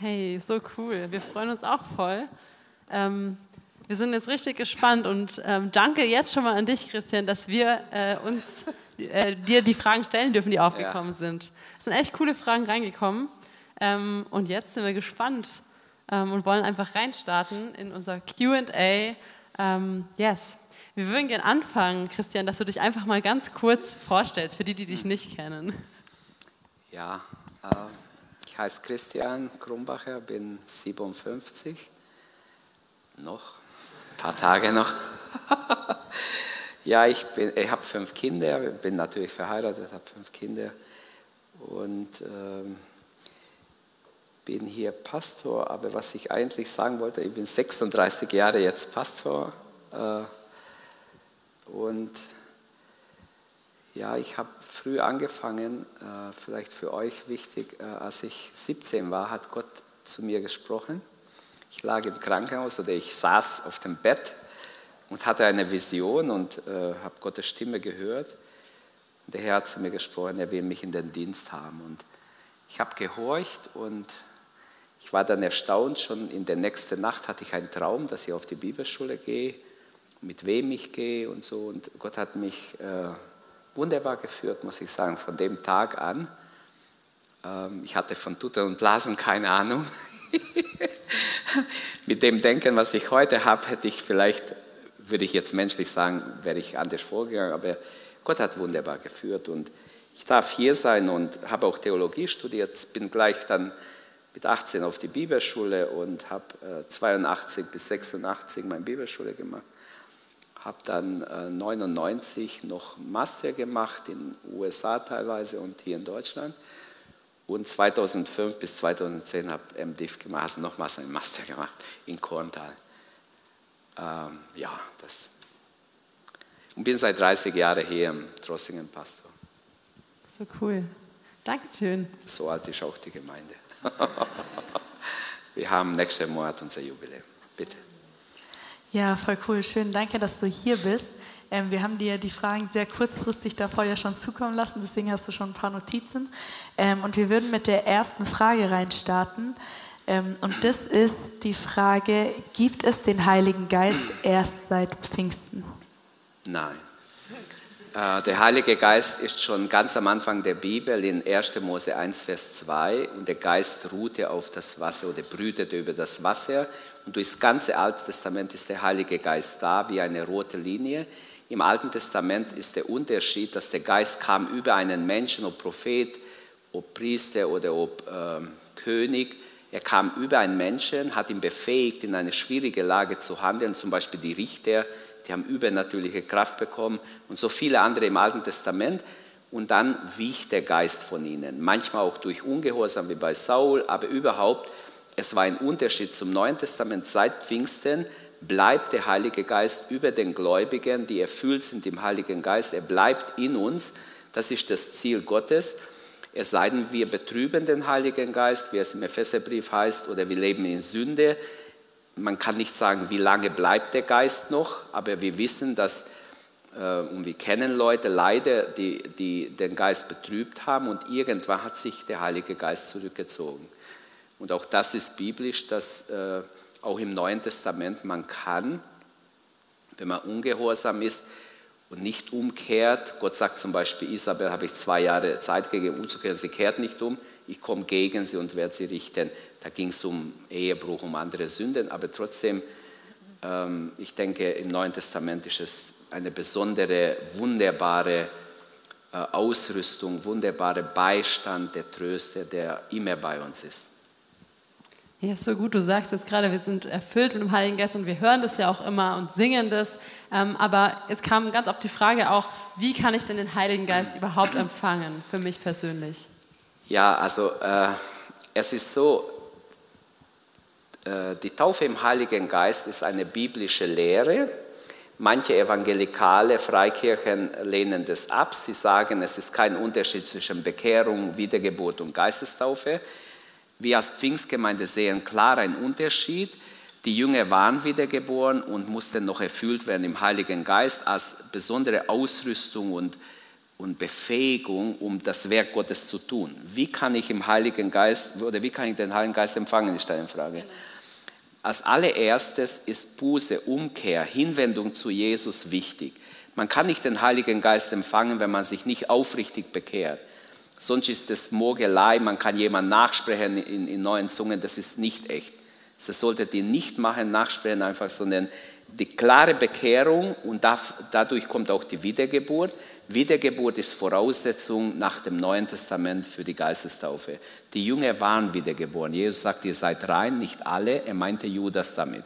Hey, so cool. Wir freuen uns auch voll. Ähm, wir sind jetzt richtig gespannt und ähm, danke jetzt schon mal an dich, Christian, dass wir äh, uns äh, dir die Fragen stellen dürfen, die aufgekommen ja. sind. Es sind echt coole Fragen reingekommen ähm, und jetzt sind wir gespannt ähm, und wollen einfach reinstarten in unser Q&A. Ähm, yes. Wir würden gerne anfangen, Christian, dass du dich einfach mal ganz kurz vorstellst, für die, die dich nicht kennen. Ja, ich heiße Christian Krumbacher, bin 57, noch ein paar Tage noch. ja, ich, ich habe fünf Kinder, bin natürlich verheiratet, habe fünf Kinder und ähm, bin hier Pastor. Aber was ich eigentlich sagen wollte, ich bin 36 Jahre jetzt Pastor äh, und ja, ich habe früh angefangen, äh, vielleicht für euch wichtig, äh, als ich 17 war, hat Gott zu mir gesprochen. Ich lag im Krankenhaus oder ich saß auf dem Bett und hatte eine Vision und äh, habe Gottes Stimme gehört. Der Herr hat zu mir gesprochen, er will mich in den Dienst haben. Und ich habe gehorcht und ich war dann erstaunt, schon in der nächsten Nacht hatte ich einen Traum, dass ich auf die Bibelschule gehe, mit wem ich gehe und so. Und Gott hat mich äh, wunderbar geführt, muss ich sagen, von dem Tag an. Ähm, ich hatte von Tutor und Blasen keine Ahnung. Mit dem Denken, was ich heute habe, hätte ich vielleicht, würde ich jetzt menschlich sagen, wäre ich anders vorgegangen, aber Gott hat wunderbar geführt und ich darf hier sein und habe auch Theologie studiert, bin gleich dann mit 18 auf die Bibelschule und habe 82 bis 86 meine Bibelschule gemacht habe dann äh, 99 noch Master gemacht, in den USA teilweise und hier in Deutschland. Und 2005 bis 2010 habe ich MDiv gemacht, also nochmals einen Master gemacht in Korntal. Ähm, ja, das. Und bin seit 30 Jahren hier im Trossingen Pastor. So cool. Dankeschön. So alt ist auch die Gemeinde. Wir haben nächsten Monat unser Jubiläum. Bitte. Ja, voll cool. Schön. Danke, dass du hier bist. Ähm, wir haben dir die Fragen sehr kurzfristig davor ja schon zukommen lassen, deswegen hast du schon ein paar Notizen. Ähm, und wir würden mit der ersten Frage reinstarten. Ähm, und das ist die Frage, gibt es den Heiligen Geist erst seit Pfingsten? Nein. Äh, der Heilige Geist ist schon ganz am Anfang der Bibel in 1. Mose 1, Vers 2 und der Geist ruhte auf das Wasser oder brütete über das Wasser und durch das ganze Alte Testament ist der Heilige Geist da wie eine rote Linie. Im Alten Testament ist der Unterschied, dass der Geist kam über einen Menschen, ob Prophet, ob Priester oder ob äh, König. Er kam über einen Menschen, hat ihn befähigt, in eine schwierige Lage zu handeln. Zum Beispiel die Richter, die haben übernatürliche Kraft bekommen und so viele andere im Alten Testament. Und dann wich der Geist von ihnen. Manchmal auch durch Ungehorsam wie bei Saul, aber überhaupt es war ein Unterschied zum Neuen Testament. Seit Pfingsten bleibt der Heilige Geist über den Gläubigen, die erfüllt sind im Heiligen Geist. Er bleibt in uns. Das ist das Ziel Gottes. Es sei denn, wir betrüben den Heiligen Geist, wie es im Epheserbrief heißt, oder wir leben in Sünde. Man kann nicht sagen, wie lange bleibt der Geist noch, aber wir wissen, dass, äh, und wir kennen Leute leider, die, die den Geist betrübt haben und irgendwann hat sich der Heilige Geist zurückgezogen. Und auch das ist biblisch, dass äh, auch im Neuen Testament man kann, wenn man ungehorsam ist und nicht umkehrt, Gott sagt zum Beispiel, Isabel habe ich zwei Jahre Zeit gegeben, umzukehren, sie kehrt nicht um, ich komme gegen sie und werde sie richten. Da ging es um Ehebruch, um andere Sünden, aber trotzdem, ähm, ich denke, im Neuen Testament ist es eine besondere, wunderbare äh, Ausrüstung, wunderbare Beistand, der Tröster, der immer bei uns ist. Ja, so gut, du sagst jetzt gerade, wir sind erfüllt mit dem Heiligen Geist und wir hören das ja auch immer und singen das. Ähm, aber jetzt kam ganz oft die Frage auch, wie kann ich denn den Heiligen Geist überhaupt empfangen, für mich persönlich? Ja, also äh, es ist so, die Taufe im Heiligen Geist ist eine biblische Lehre. Manche evangelikale Freikirchen lehnen das ab. Sie sagen, es ist kein Unterschied zwischen Bekehrung, Wiedergeburt und Geistestaufe. Wir als Pfingstgemeinde sehen klar einen Unterschied. Die Jünger waren wiedergeboren und mussten noch erfüllt werden im Heiligen Geist als besondere Ausrüstung und und Befähigung, um das Werk Gottes zu tun. Wie kann ich im Heiligen Geist oder wie kann ich den Heiligen Geist empfangen, ist eine Frage. Als allererstes ist Buße, Umkehr, Hinwendung zu Jesus wichtig. Man kann nicht den Heiligen Geist empfangen, wenn man sich nicht aufrichtig bekehrt. Sonst ist es Mogelei, man kann jemand nachsprechen in, in neuen Zungen, das ist nicht echt. Das solltet ihr nicht machen, nachsprechen einfach, sondern die klare Bekehrung und dadurch kommt auch die Wiedergeburt. Wiedergeburt ist Voraussetzung nach dem Neuen Testament für die Geistestaufe. Die Jünger waren wiedergeboren. Jesus sagt, ihr seid rein, nicht alle. Er meinte Judas damit.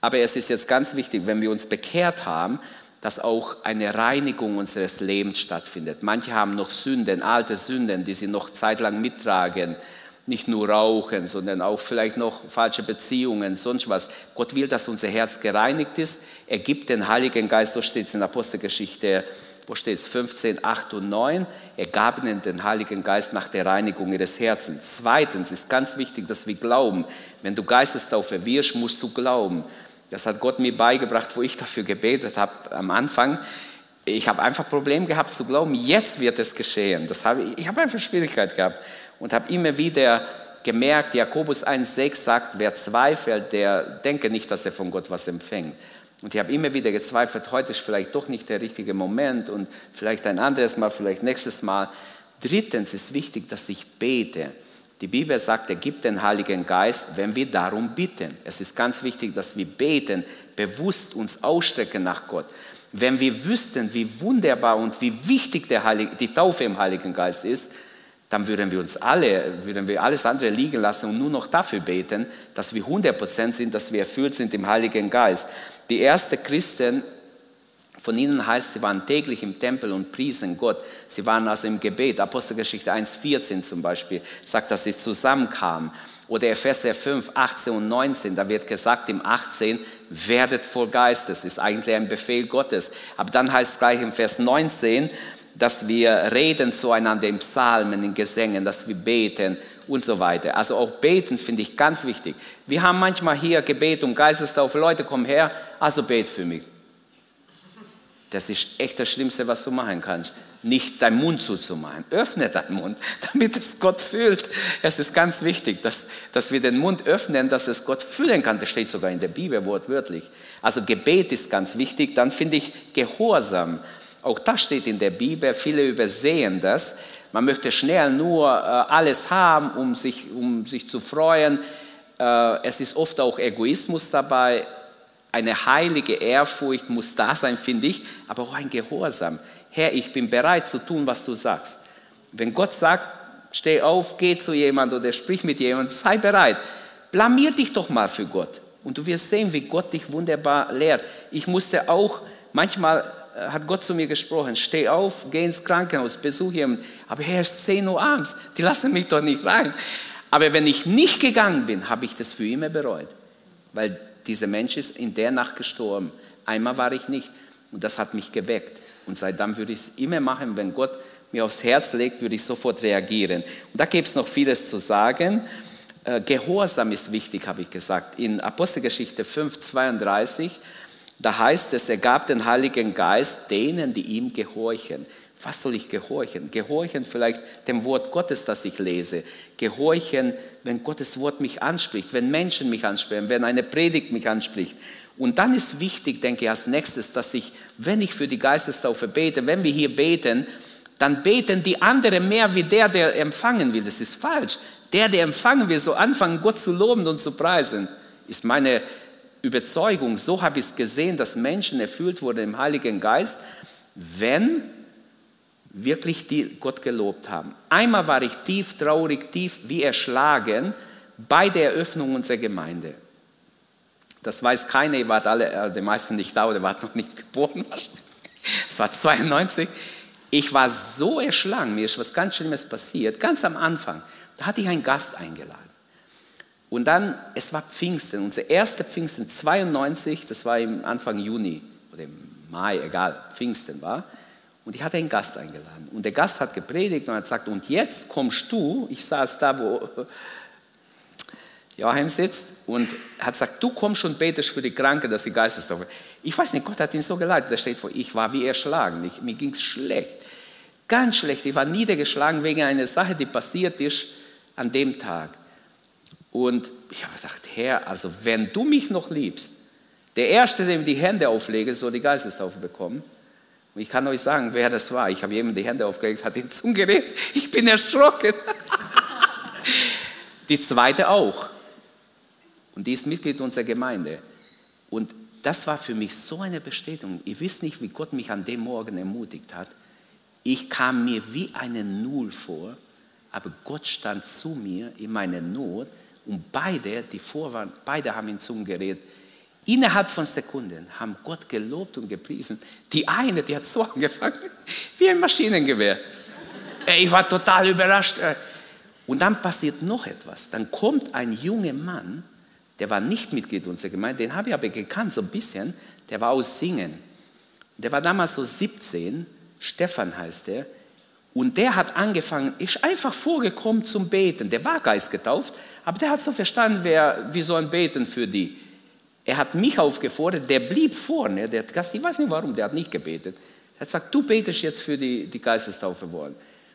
Aber es ist jetzt ganz wichtig, wenn wir uns bekehrt haben, dass auch eine Reinigung unseres Lebens stattfindet. Manche haben noch Sünden, alte Sünden, die sie noch zeitlang mittragen nicht nur rauchen, sondern auch vielleicht noch falsche Beziehungen, sonst was. Gott will, dass unser Herz gereinigt ist. Er gibt den Heiligen Geist, so steht es in Apostelgeschichte, wo steht es, 15, 8 und 9. Er gab ihnen den Heiligen Geist nach der Reinigung ihres Herzens. Zweitens ist ganz wichtig, dass wir glauben. Wenn du Geistestaufe wirst, musst du glauben. Das hat Gott mir beigebracht, wo ich dafür gebetet habe am Anfang. Ich habe einfach Probleme gehabt zu glauben, jetzt wird es geschehen. Das habe ich, ich habe einfach Schwierigkeit gehabt und habe immer wieder gemerkt, Jakobus 1,6 sagt, wer zweifelt, der denke nicht, dass er von Gott was empfängt. Und ich habe immer wieder gezweifelt, heute ist vielleicht doch nicht der richtige Moment und vielleicht ein anderes Mal, vielleicht nächstes Mal. Drittens ist wichtig, dass ich bete. Die Bibel sagt, er gibt den Heiligen Geist, wenn wir darum bitten. Es ist ganz wichtig, dass wir beten, bewusst uns ausstrecken nach Gott. Wenn wir wüssten, wie wunderbar und wie wichtig Heilige, die Taufe im Heiligen Geist ist, dann würden wir uns alle, würden wir alles andere liegen lassen und nur noch dafür beten, dass wir 100% sind, dass wir erfüllt sind im Heiligen Geist. Die ersten Christen, von ihnen heißt, sie waren täglich im Tempel und priesen Gott. Sie waren also im Gebet. Apostelgeschichte 1,14 zum Beispiel sagt, dass sie zusammenkamen. Oder Epheser 5, 18 und 19, da wird gesagt im 18, werdet voll Geistes, ist eigentlich ein Befehl Gottes. Aber dann heißt es gleich im Vers 19, dass wir reden zueinander in Psalmen, in Gesängen, dass wir beten und so weiter. Also auch beten finde ich ganz wichtig. Wir haben manchmal hier Gebet und Geistestaufe, Leute kommen her, also bet für mich. Das ist echt das Schlimmste, was du machen kannst. Nicht deinen Mund zuzumachen. Öffne deinen Mund, damit es Gott fühlt. Es ist ganz wichtig, dass, dass wir den Mund öffnen, dass es Gott fühlen kann. Das steht sogar in der Bibel wortwörtlich. Also Gebet ist ganz wichtig. Dann finde ich Gehorsam. Auch das steht in der Bibel, viele übersehen das. Man möchte schnell nur äh, alles haben, um sich, um sich zu freuen. Äh, es ist oft auch Egoismus dabei. Eine heilige Ehrfurcht muss da sein, finde ich, aber auch ein Gehorsam. Herr, ich bin bereit zu tun, was du sagst. Wenn Gott sagt, steh auf, geh zu jemand oder sprich mit jemandem, sei bereit. Blamier dich doch mal für Gott. Und du wirst sehen, wie Gott dich wunderbar lehrt. Ich musste auch manchmal hat Gott zu mir gesprochen, steh auf, geh ins Krankenhaus, besuche jemanden. Aber Herr, es ist 10 Uhr abends, die lassen mich doch nicht rein. Aber wenn ich nicht gegangen bin, habe ich das für immer bereut. Weil dieser Mensch ist in der Nacht gestorben. Einmal war ich nicht und das hat mich geweckt. Und seitdem würde ich es immer machen, wenn Gott mir aufs Herz legt, würde ich sofort reagieren. Und da gibt es noch vieles zu sagen. Äh, Gehorsam ist wichtig, habe ich gesagt. In Apostelgeschichte 5, 32 da heißt es, er gab den Heiligen Geist denen, die ihm gehorchen. Was soll ich gehorchen? Gehorchen vielleicht dem Wort Gottes, das ich lese. Gehorchen, wenn Gottes Wort mich anspricht, wenn Menschen mich ansprechen, wenn eine Predigt mich anspricht. Und dann ist wichtig, denke ich, als nächstes, dass ich, wenn ich für die Geistestaufe bete, wenn wir hier beten, dann beten die anderen mehr wie der, der empfangen will. Das ist falsch. Der, der empfangen will, so anfangen, Gott zu loben und zu preisen, ist meine Überzeugung, so habe ich es gesehen, dass Menschen erfüllt wurden im Heiligen Geist, wenn wirklich die Gott gelobt haben. Einmal war ich tief traurig, tief wie erschlagen bei der Eröffnung unserer Gemeinde. Das weiß keiner, ihr wart alle, äh, die meisten nicht da oder wart noch nicht geboren. Es war 92. Ich war so erschlagen, mir ist was ganz Schlimmes passiert, ganz am Anfang. Da hatte ich einen Gast eingeladen. Und dann, es war Pfingsten, unser erster Pfingsten 92, das war im Anfang Juni oder im Mai, egal, Pfingsten war. Und ich hatte einen Gast eingeladen. Und der Gast hat gepredigt und hat gesagt, und jetzt kommst du, ich saß da, wo Joachim sitzt, und hat gesagt, du kommst und betest für die Kranken, dass sie Geistestaufe. Ich weiß nicht, Gott hat ihn so geleitet, da steht vor, ich war wie erschlagen, ich, mir ging es schlecht. Ganz schlecht. Ich war niedergeschlagen wegen einer Sache, die passiert ist an dem Tag. Und ich habe gedacht, Herr, also wenn du mich noch liebst, der Erste, dem die Hände auflege, soll die Geistestaufe bekommen. Und ich kann euch sagen, wer das war. Ich habe jemandem die Hände aufgelegt, hat ihn zum Gerät. Ich bin erschrocken. die zweite auch. Und die ist Mitglied unserer Gemeinde. Und das war für mich so eine Bestätigung. Ihr wisst nicht, wie Gott mich an dem Morgen ermutigt hat. Ich kam mir wie eine Null vor, aber Gott stand zu mir in meiner Not und beide, die vor waren, beide haben in Zungen geredet. Innerhalb von Sekunden haben Gott gelobt und gepriesen. Die eine, die hat so angefangen, wie ein Maschinengewehr. Ich war total überrascht. Und dann passiert noch etwas. Dann kommt ein junger Mann, der war nicht Mitglied unserer Gemeinde, den habe ich aber gekannt, so ein bisschen. Der war aus Singen. Der war damals so 17, Stefan heißt er. Und der hat angefangen, ist einfach vorgekommen zum Beten. Der war geistgetauft, aber der hat so verstanden, wer, wie soll ein Beten für die. Er hat mich aufgefordert, der blieb vorne, der Gast, ich weiß nicht warum, der hat nicht gebetet. Er hat gesagt, du betest jetzt für die, die Geistestaufe wollen.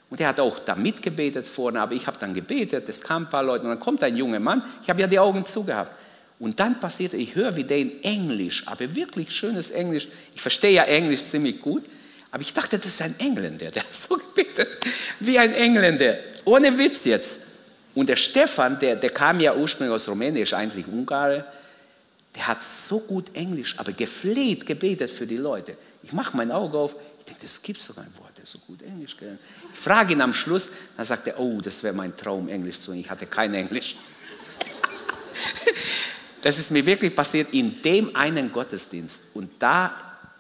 Und er hat auch da mitgebetet vorne, aber ich habe dann gebetet, es kamen ein paar Leute und dann kommt ein junger Mann, ich habe ja die Augen zugehabt. Und dann passiert, ich höre wie der in Englisch, aber wirklich schönes Englisch. Ich verstehe ja Englisch ziemlich gut, aber ich dachte, das ist ein Engländer, der hat so gebetet, wie ein Engländer. Ohne Witz jetzt. Und der Stefan, der, der kam ja ursprünglich aus Rumänien, ist eigentlich Ungarer, der hat so gut Englisch, aber gefleht, gebetet für die Leute. Ich mache mein Auge auf, ich denke, das gibt sogar ein Wort, der so gut Englisch kennt. Ich frage ihn am Schluss, dann sagt er, oh, das wäre mein Traum, Englisch zu Ich hatte kein Englisch. das ist mir wirklich passiert in dem einen Gottesdienst. Und da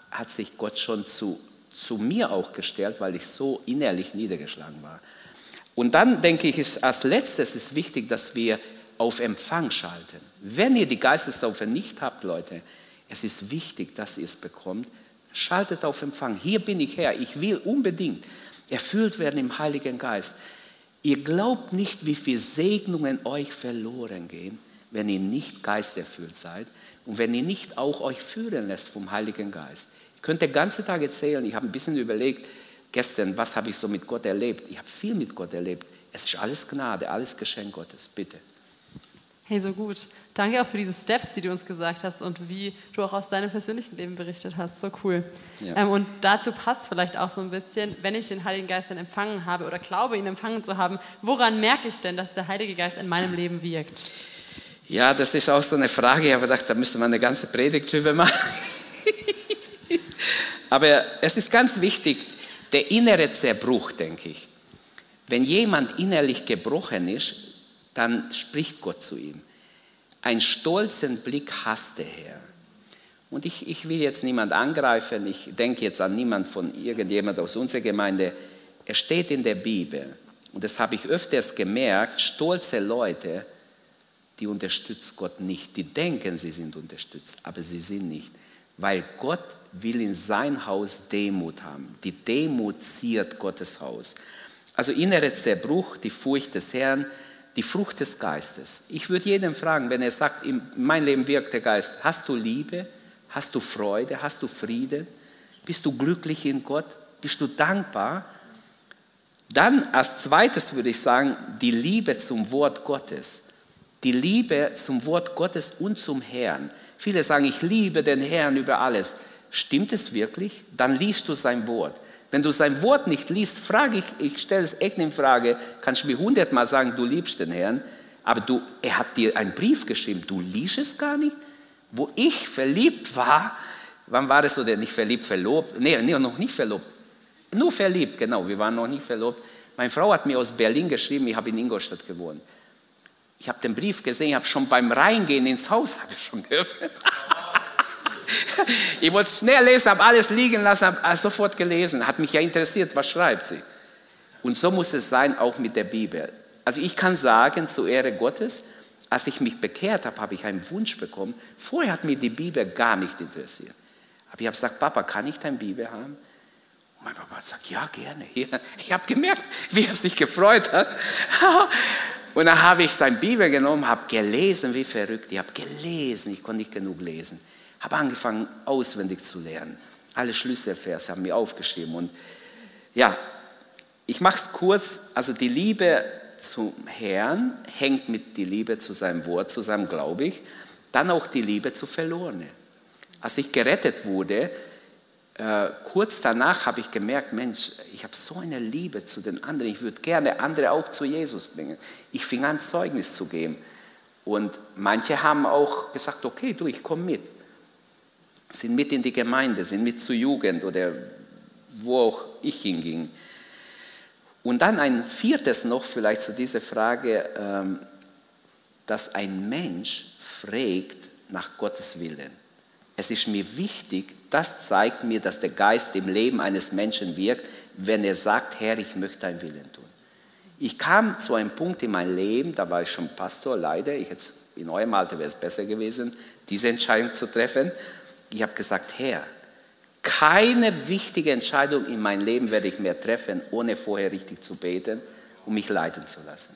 hat sich Gott schon zu, zu mir auch gestellt, weil ich so innerlich niedergeschlagen war. Und dann denke ich, ist, als letztes ist wichtig, dass wir auf Empfang schalten. Wenn ihr die Geistestaufe nicht habt, Leute, es ist wichtig, dass ihr es bekommt. Schaltet auf Empfang. Hier bin ich her. Ich will unbedingt erfüllt werden im Heiligen Geist. Ihr glaubt nicht, wie viele Segnungen euch verloren gehen, wenn ihr nicht geisterfüllt seid und wenn ihr nicht auch euch führen lässt vom Heiligen Geist. Ihr könnt den ganzen Tag erzählen, ich habe ein bisschen überlegt, gestern, was habe ich so mit Gott erlebt? Ich habe viel mit Gott erlebt. Es ist alles Gnade, alles Geschenk Gottes. Bitte. Hey, so gut. Danke auch für diese Steps, die du uns gesagt hast und wie du auch aus deinem persönlichen Leben berichtet hast. So cool. Ja. Ähm, und dazu passt vielleicht auch so ein bisschen, wenn ich den Heiligen Geist dann empfangen habe oder glaube, ihn empfangen zu haben, woran merke ich denn, dass der Heilige Geist in meinem Leben wirkt? Ja, das ist auch so eine Frage. Ich habe gedacht, da müsste man eine ganze Predigt drüber machen. Aber es ist ganz wichtig, der innere Zerbruch, denke ich. Wenn jemand innerlich gebrochen ist, dann spricht Gott zu ihm. Ein stolzen Blick hasst der Herr. Und ich, ich will jetzt niemand angreifen, ich denke jetzt an niemand von irgendjemand aus unserer Gemeinde. Er steht in der Bibel. Und das habe ich öfters gemerkt, stolze Leute, die unterstützt Gott nicht. Die denken, sie sind unterstützt, aber sie sind nicht. Weil Gott will in sein Haus Demut haben. Die Demut ziert Gottes Haus. Also innerer Zerbruch, die Furcht des Herrn, die Frucht des Geistes. Ich würde jeden fragen, wenn er sagt, in mein Leben wirkt der Geist, hast du Liebe, hast du Freude, hast du Frieden, bist du glücklich in Gott, bist du dankbar? Dann als zweites würde ich sagen, die Liebe zum Wort Gottes. Die Liebe zum Wort Gottes und zum Herrn. Viele sagen, ich liebe den Herrn über alles. Stimmt es wirklich? Dann liest du sein Wort. Wenn du sein Wort nicht liest, frage ich, ich stelle es echt in Frage, kannst du mir hundertmal sagen, du liebst den Herrn, aber du, er hat dir einen Brief geschrieben, du liest es gar nicht? Wo ich verliebt war, wann war das oder nicht verliebt, verlobt? Nee, nee, noch nicht verlobt. Nur verliebt, genau, wir waren noch nicht verlobt. Meine Frau hat mir aus Berlin geschrieben, ich habe in Ingolstadt gewohnt. Ich habe den Brief gesehen, ich habe schon beim Reingehen ins Haus, habe ich schon geöffnet. ich wollte schnell lesen, habe alles liegen lassen, habe sofort gelesen. Hat mich ja interessiert, was schreibt sie. Und so muss es sein, auch mit der Bibel. Also ich kann sagen, zur Ehre Gottes, als ich mich bekehrt habe, habe ich einen Wunsch bekommen. Vorher hat mir die Bibel gar nicht interessiert. Aber ich habe gesagt, Papa, kann ich deine Bibel haben? Und mein Papa hat gesagt, ja, gerne. Ich habe gemerkt, wie er sich gefreut hat. Und dann habe ich seine Bibel genommen, habe gelesen, wie verrückt. Ich habe gelesen, ich konnte nicht genug lesen habe angefangen auswendig zu lernen. Alle Schlüsselverse haben mir aufgeschrieben. Und ja, ich mache es kurz, also die Liebe zum Herrn hängt mit die Liebe zu seinem Wort zusammen, glaube ich. Dann auch die Liebe zu Verlorenen. Als ich gerettet wurde, äh, kurz danach habe ich gemerkt, Mensch, ich habe so eine Liebe zu den anderen, ich würde gerne andere auch zu Jesus bringen. Ich fing an, Zeugnis zu geben. Und manche haben auch gesagt, okay, du, ich komme mit. Sind mit in die Gemeinde, sind mit zur Jugend oder wo auch ich hinging. Und dann ein viertes noch vielleicht zu dieser Frage, ähm, dass ein Mensch fragt nach Gottes Willen. Es ist mir wichtig, das zeigt mir, dass der Geist im Leben eines Menschen wirkt, wenn er sagt, Herr, ich möchte dein Willen tun. Ich kam zu einem Punkt in meinem Leben, da war ich schon Pastor, leider, ich hätte, in eurem Alter wäre es besser gewesen, diese Entscheidung zu treffen. Ich habe gesagt, Herr, keine wichtige Entscheidung in meinem Leben werde ich mehr treffen, ohne vorher richtig zu beten und mich leiten zu lassen.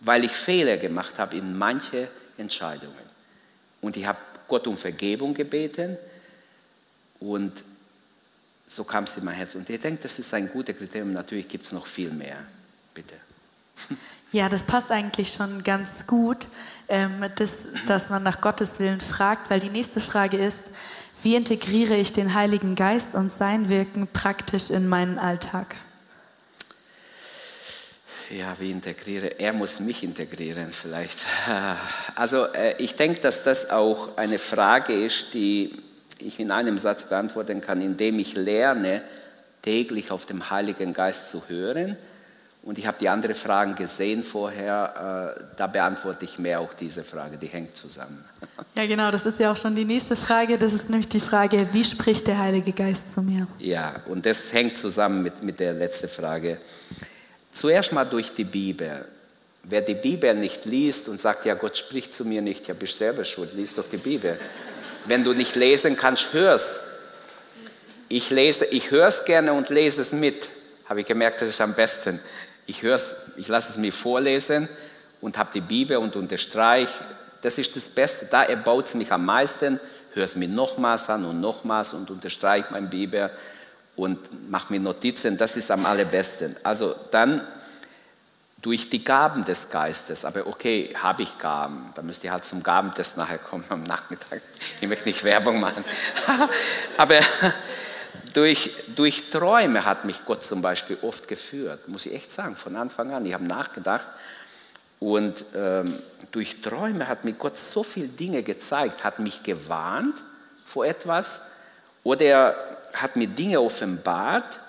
Weil ich Fehler gemacht habe in manche Entscheidungen. Und ich habe Gott um Vergebung gebeten und so kam es in mein Herz. Und ich denke, das ist ein guter Kriterium. Natürlich gibt es noch viel mehr. Bitte. Ja, das passt eigentlich schon ganz gut, ähm, dass man nach Gottes Willen fragt, weil die nächste Frage ist, wie integriere ich den Heiligen Geist und sein Wirken praktisch in meinen Alltag? Ja, wie integriere? Er muss mich integrieren vielleicht. Also äh, ich denke, dass das auch eine Frage ist, die ich in einem Satz beantworten kann, indem ich lerne, täglich auf den Heiligen Geist zu hören und ich habe die anderen Fragen gesehen vorher, äh, da beantworte ich mehr auch diese Frage, die hängt zusammen. Ja, genau, das ist ja auch schon die nächste Frage. Das ist nämlich die Frage, wie spricht der Heilige Geist zu mir? Ja, und das hängt zusammen mit, mit der letzten Frage. Zuerst mal durch die Bibel. Wer die Bibel nicht liest und sagt, ja, Gott spricht zu mir nicht, ja, bist selber schuld, liest doch die Bibel. Wenn du nicht lesen kannst, hör's. Ich lese, ich höre es gerne und lese es mit. Habe ich gemerkt, das ist am besten. Ich, ich lasse es mir vorlesen und habe die Bibel und unterstreiche. Das ist das Beste. Da erbaut es mich am meisten. Höre es mir nochmals an und nochmals und unterstreiche meine Bibel und mache mir Notizen. Das ist am allerbesten. Also dann durch die Gaben des Geistes. Aber okay, habe ich Gaben, dann müsst ihr halt zum Gabentest nachher kommen am Nachmittag. Ich möchte nicht Werbung machen. Aber durch, durch Träume hat mich Gott zum Beispiel oft geführt, muss ich echt sagen, von Anfang an. Ich habe nachgedacht und ähm, durch Träume hat mir Gott so viele Dinge gezeigt, hat mich gewarnt vor etwas oder er hat mir Dinge offenbart,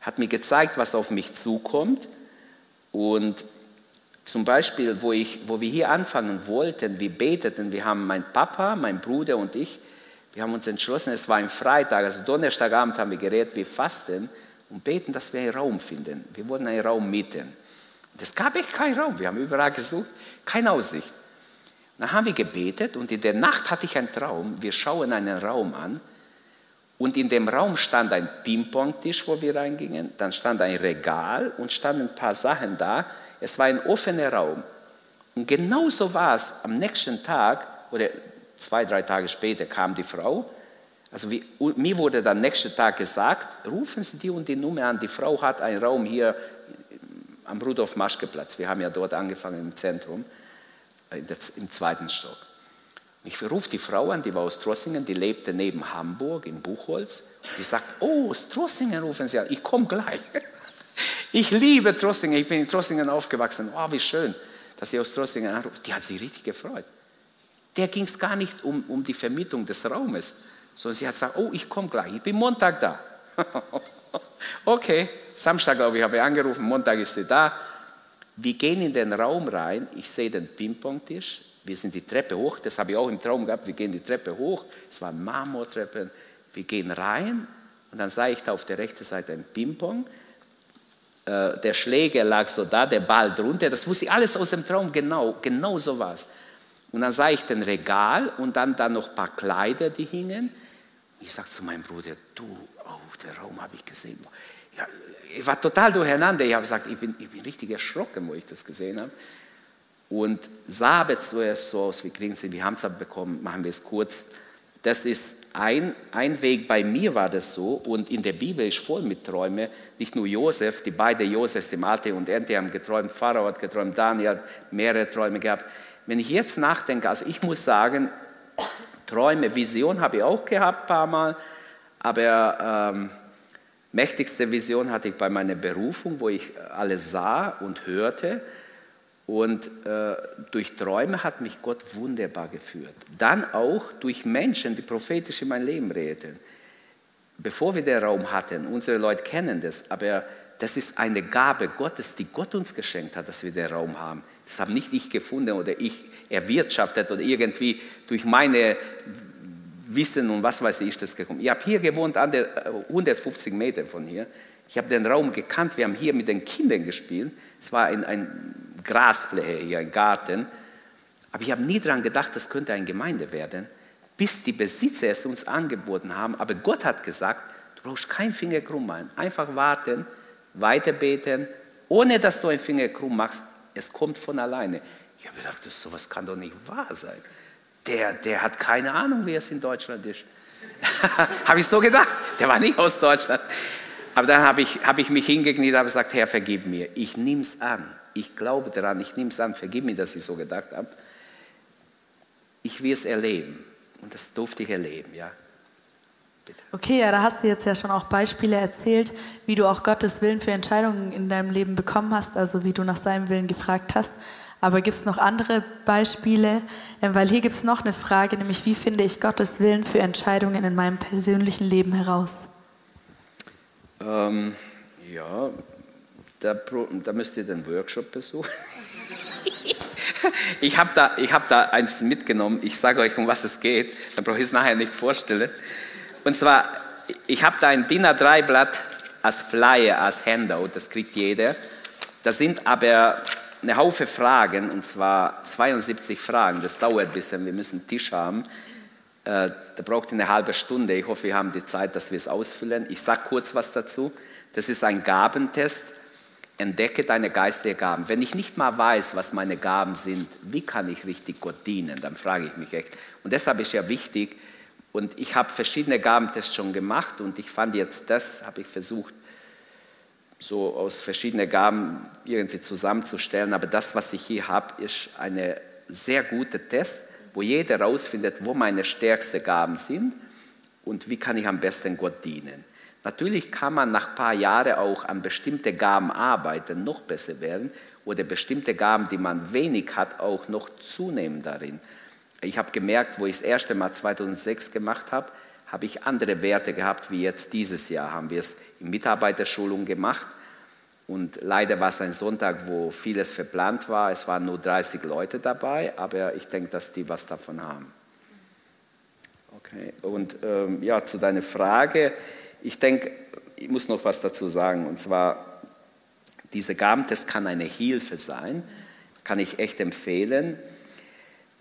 hat mir gezeigt, was auf mich zukommt. Und zum Beispiel, wo, ich, wo wir hier anfangen wollten, wir beteten, wir haben mein Papa, mein Bruder und ich, wir haben uns entschlossen, es war ein Freitag, also Donnerstagabend haben wir geredet, wir fasten und beten, dass wir einen Raum finden. Wir wollten einen Raum mieten. Es gab echt keinen Raum, wir haben überall gesucht, keine Aussicht. Dann haben wir gebetet und in der Nacht hatte ich einen Traum, wir schauen einen Raum an und in dem Raum stand ein Ping-Pong-Tisch, wo wir reingingen, dann stand ein Regal und standen ein paar Sachen da. Es war ein offener Raum. Und genauso war es am nächsten Tag, oder Zwei, drei Tage später kam die Frau. Also wie, mir wurde dann nächsten Tag gesagt, rufen Sie die und die Nummer an. Die Frau hat einen Raum hier am Rudolf-Maschke-Platz. Wir haben ja dort angefangen im Zentrum, im zweiten Stock. Ich rufe die Frau an, die war aus Trossingen, die lebte neben Hamburg im Buchholz. die sagt, oh, aus Trossingen rufen Sie an, ich komme gleich. Ich liebe Trossingen, ich bin in Trossingen aufgewachsen. Oh, wie schön, dass Sie aus Trossingen anrufen. Die hat sich richtig gefreut der ging es gar nicht um, um die Vermietung des Raumes, sondern sie hat gesagt, oh, ich komme gleich, ich bin Montag da. okay, Samstag, glaube ich, habe ich angerufen, Montag ist sie da. Wir gehen in den Raum rein, ich sehe den Ping-Pong-Tisch, wir sind die Treppe hoch, das habe ich auch im Traum gehabt, wir gehen die Treppe hoch, es waren Marmortreppen, wir gehen rein und dann sah ich da auf der rechten Seite ein Ping-Pong, äh, der Schläger lag so da, der Ball drunter, das wusste ich alles aus dem Traum, genau, genau so war es. Und dann sah ich den Regal und dann, dann noch ein paar Kleider, die hingen. Ich sagte zu meinem Bruder, du, oh, der Raum habe ich gesehen. Ja, ich war total durcheinander. Ich habe gesagt, ich bin, ich bin richtig erschrocken, wo ich das gesehen habe. Und sah aber zuerst so aus, wie kriegen Sie, wir haben es bekommen, machen wir es kurz. Das ist ein, ein Weg, bei mir war das so und in der Bibel ist voll mit Träumen. Nicht nur Josef, die beiden Josefs im Alte und Ente haben geträumt, Pharao hat geträumt, Daniel hat mehrere Träume gehabt. Wenn ich jetzt nachdenke, also ich muss sagen, Träume, Vision habe ich auch gehabt ein paar Mal, aber ähm, mächtigste Vision hatte ich bei meiner Berufung, wo ich alles sah und hörte. Und äh, durch Träume hat mich Gott wunderbar geführt. Dann auch durch Menschen, die prophetisch in mein Leben reden. Bevor wir den Raum hatten, unsere Leute kennen das, aber das ist eine Gabe Gottes, die Gott uns geschenkt hat, dass wir den Raum haben. Das habe nicht ich gefunden oder ich erwirtschaftet oder irgendwie durch meine Wissen und was weiß ich das gekommen. Ich habe hier gewohnt, an der 150 Meter von hier. Ich habe den Raum gekannt. Wir haben hier mit den Kindern gespielt. Es war ein, ein Grasfläche hier, ein Garten. Aber ich habe nie daran gedacht, das könnte eine Gemeinde werden, bis die Besitzer es uns angeboten haben. Aber Gott hat gesagt, du brauchst keinen Finger krumm machen. Einfach warten, weiter beten, ohne dass du einen Finger krumm machst. Es kommt von alleine. Ich habe gedacht, das, sowas kann doch nicht wahr sein. Der, der hat keine Ahnung, wie es in Deutschland ist. habe ich so gedacht. Der war nicht aus Deutschland. Aber dann habe ich, hab ich mich hingekniet und habe gesagt, Herr, vergib mir. Ich nehme es an. Ich glaube daran. Ich nehme es an. Vergib mir, dass ich so gedacht habe. Ich will es erleben. Und das durfte ich erleben, ja. Okay, ja, da hast du jetzt ja schon auch Beispiele erzählt, wie du auch Gottes Willen für Entscheidungen in deinem Leben bekommen hast, also wie du nach seinem Willen gefragt hast. Aber gibt es noch andere Beispiele? Weil hier gibt es noch eine Frage, nämlich wie finde ich Gottes Willen für Entscheidungen in meinem persönlichen Leben heraus? Ähm, ja, da, da müsst ihr den Workshop besuchen. ich habe da, hab da eins mitgenommen. Ich sage euch, um was es geht. Dann brauche ich es nachher nicht vorstellen. Und zwar, ich habe da ein DIN A3-Blatt als Flyer, als Handout. Das kriegt jeder. Da sind aber eine Haufe Fragen, und zwar 72 Fragen. Das dauert ein bisschen. Wir müssen einen Tisch haben. Äh, da braucht eine halbe Stunde. Ich hoffe, wir haben die Zeit, dass wir es ausfüllen. Ich sage kurz was dazu. Das ist ein Gabentest. Entdecke deine geistlichen Gaben. Wenn ich nicht mal weiß, was meine Gaben sind, wie kann ich richtig Gott dienen? Dann frage ich mich echt. Und deshalb ist ja wichtig, und ich habe verschiedene Gabentests schon gemacht und ich fand jetzt das, habe ich versucht, so aus verschiedenen Gaben irgendwie zusammenzustellen. Aber das, was ich hier habe, ist ein sehr guter Test, wo jeder herausfindet, wo meine stärksten Gaben sind und wie kann ich am besten Gott dienen. Natürlich kann man nach ein paar Jahren auch an bestimmte Gaben arbeiten, noch besser werden oder bestimmte Gaben, die man wenig hat, auch noch zunehmen darin. Ich habe gemerkt, wo ich das erste Mal 2006 gemacht habe, habe ich andere Werte gehabt wie jetzt dieses Jahr. Haben wir es in Mitarbeiterschulung gemacht und leider war es ein Sonntag, wo vieles verplant war. Es waren nur 30 Leute dabei, aber ich denke, dass die was davon haben. Okay, und ähm, ja, zu deiner Frage. Ich denke, ich muss noch was dazu sagen. Und zwar, dieser Gabentest kann eine Hilfe sein, kann ich echt empfehlen.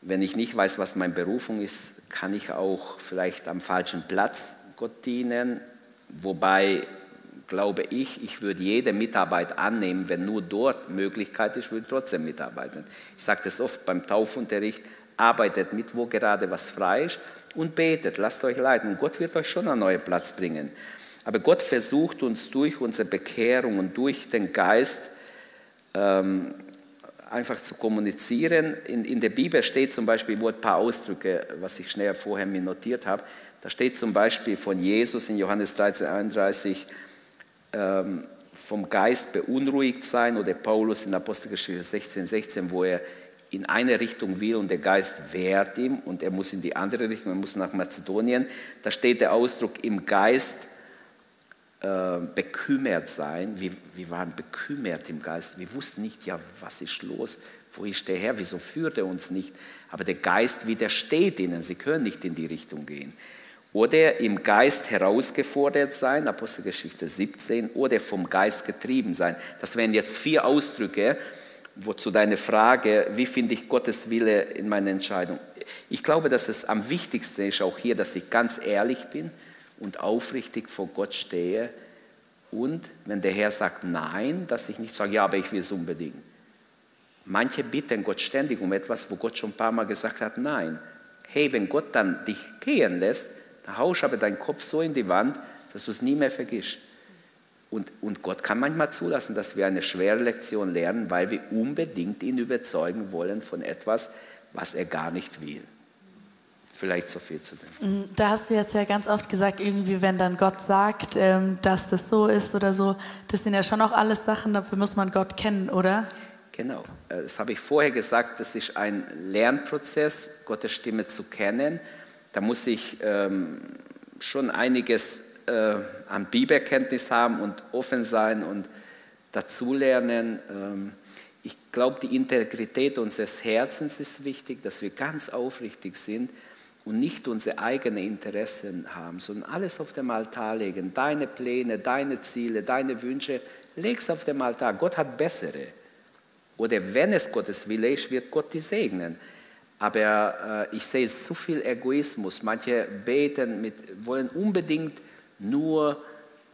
Wenn ich nicht weiß, was meine Berufung ist, kann ich auch vielleicht am falschen Platz Gott dienen. Wobei, glaube ich, ich würde jede Mitarbeit annehmen, wenn nur dort Möglichkeit ist, würde ich trotzdem mitarbeiten. Ich sage das oft beim Taufunterricht, arbeitet mit, wo gerade was frei ist und betet, lasst euch leiten. Gott wird euch schon einen neuen Platz bringen. Aber Gott versucht uns durch unsere Bekehrung und durch den Geist ähm, einfach zu kommunizieren. In, in der Bibel steht zum Beispiel, wo ein paar Ausdrücke, was ich schnell vorher mir notiert habe, da steht zum Beispiel von Jesus in Johannes 13, 31, ähm, vom Geist beunruhigt sein oder Paulus in Apostelgeschichte 16, 16, wo er in eine Richtung will und der Geist wehrt ihm und er muss in die andere Richtung, er muss nach Mazedonien. Da steht der Ausdruck im Geist äh, bekümmert sein. Wir, wir waren bekümmert im Geist. Wir wussten nicht, ja, was ist los? Wo ist der Herr? Wieso führt er uns nicht? Aber der Geist widersteht ihnen. Sie können nicht in die Richtung gehen. Oder im Geist herausgefordert sein, Apostelgeschichte 17, oder vom Geist getrieben sein. Das wären jetzt vier Ausdrücke, wozu deine Frage, wie finde ich Gottes Wille in meiner Entscheidung? Ich glaube, dass es am wichtigsten ist auch hier, dass ich ganz ehrlich bin und aufrichtig vor Gott stehe und wenn der Herr sagt Nein, dass ich nicht sage, ja, aber ich will es unbedingt. Manche bitten Gott ständig um etwas, wo Gott schon ein paar Mal gesagt hat Nein. hey, wenn Gott dann dich gehen lässt, dann haust aber deinen Kopf so in die Wand, dass du es nie mehr vergisst. Und, und Gott kann manchmal zulassen, dass wir eine schwere Lektion lernen, weil wir unbedingt ihn überzeugen wollen von etwas, was er gar nicht will. Vielleicht so viel zu dem. Mm, da hast du jetzt ja ganz oft gesagt, irgendwie, wenn dann Gott sagt, ähm, dass das so ist oder so, das sind ja schon auch alles Sachen, dafür muss man Gott kennen, oder? Genau, äh, das habe ich vorher gesagt, das ist ein Lernprozess, Gottes Stimme zu kennen. Da muss ich ähm, schon einiges äh, an Bibelkenntnis haben und offen sein und dazulernen. Ähm, ich glaube, die Integrität unseres Herzens ist wichtig, dass wir ganz aufrichtig sind und nicht unsere eigenen Interessen haben, sondern alles auf dem Altar legen. Deine Pläne, deine Ziele, deine Wünsche, leg es auf dem Altar. Gott hat bessere. Oder wenn es Gottes Wille ist, wird Gott die segnen. Aber äh, ich sehe zu viel Egoismus. Manche beten, mit, wollen unbedingt nur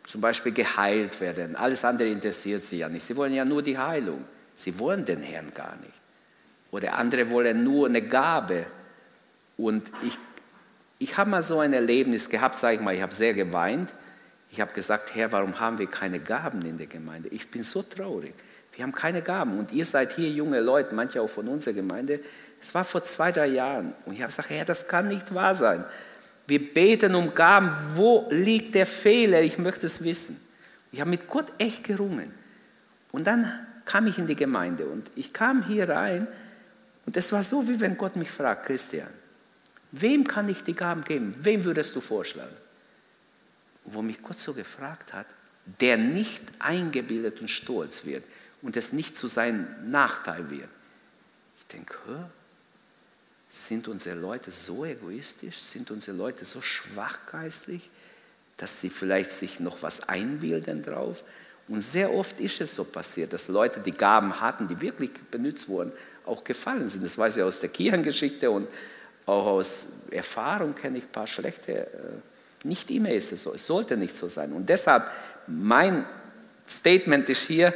zum Beispiel geheilt werden. Alles andere interessiert sie ja nicht. Sie wollen ja nur die Heilung. Sie wollen den Herrn gar nicht. Oder andere wollen nur eine Gabe. Und ich, ich habe mal so ein Erlebnis gehabt, sage ich mal, ich habe sehr geweint. Ich habe gesagt, Herr, warum haben wir keine Gaben in der Gemeinde? Ich bin so traurig. Wir haben keine Gaben. Und ihr seid hier junge Leute, manche auch von unserer Gemeinde. Es war vor zwei, drei Jahren. Und ich habe gesagt, Herr, das kann nicht wahr sein. Wir beten um Gaben. Wo liegt der Fehler? Ich möchte es wissen. Ich habe mit Gott echt gerungen. Und dann kam ich in die Gemeinde und ich kam hier rein und es war so, wie wenn Gott mich fragt, Christian, wem kann ich die Gaben geben? Wem würdest du vorschlagen? Wo mich Gott so gefragt hat, der nicht eingebildet und stolz wird und es nicht zu seinem Nachteil wird. Ich denke, sind unsere Leute so egoistisch? Sind unsere Leute so schwachgeistlich, dass sie vielleicht sich noch was einbilden drauf? Und sehr oft ist es so passiert, dass Leute, die Gaben hatten, die wirklich benutzt wurden, auch gefallen sind. Das weiß ich aus der Kirchengeschichte und auch aus Erfahrung kenne ich ein paar schlechte. Äh, nicht immer ist es so. Es sollte nicht so sein. Und deshalb, mein Statement ist hier,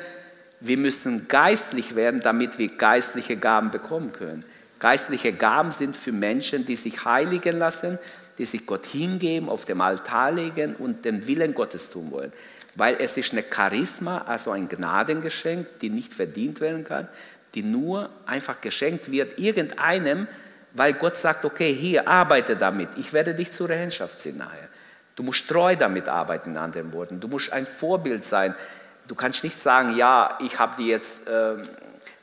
wir müssen geistlich werden, damit wir geistliche Gaben bekommen können. Geistliche Gaben sind für Menschen, die sich heiligen lassen, die sich Gott hingeben, auf dem Altar legen und den Willen Gottes tun wollen. Weil es ist eine Charisma, also ein Gnadengeschenk, die nicht verdient werden kann, die nur einfach geschenkt wird irgendeinem, weil Gott sagt, okay, hier, arbeite damit, ich werde dich zur Rechenschaft ziehen nachher. Du musst treu damit arbeiten, in anderen Worten. Du musst ein Vorbild sein. Du kannst nicht sagen, ja, ich habe dir jetzt... Äh,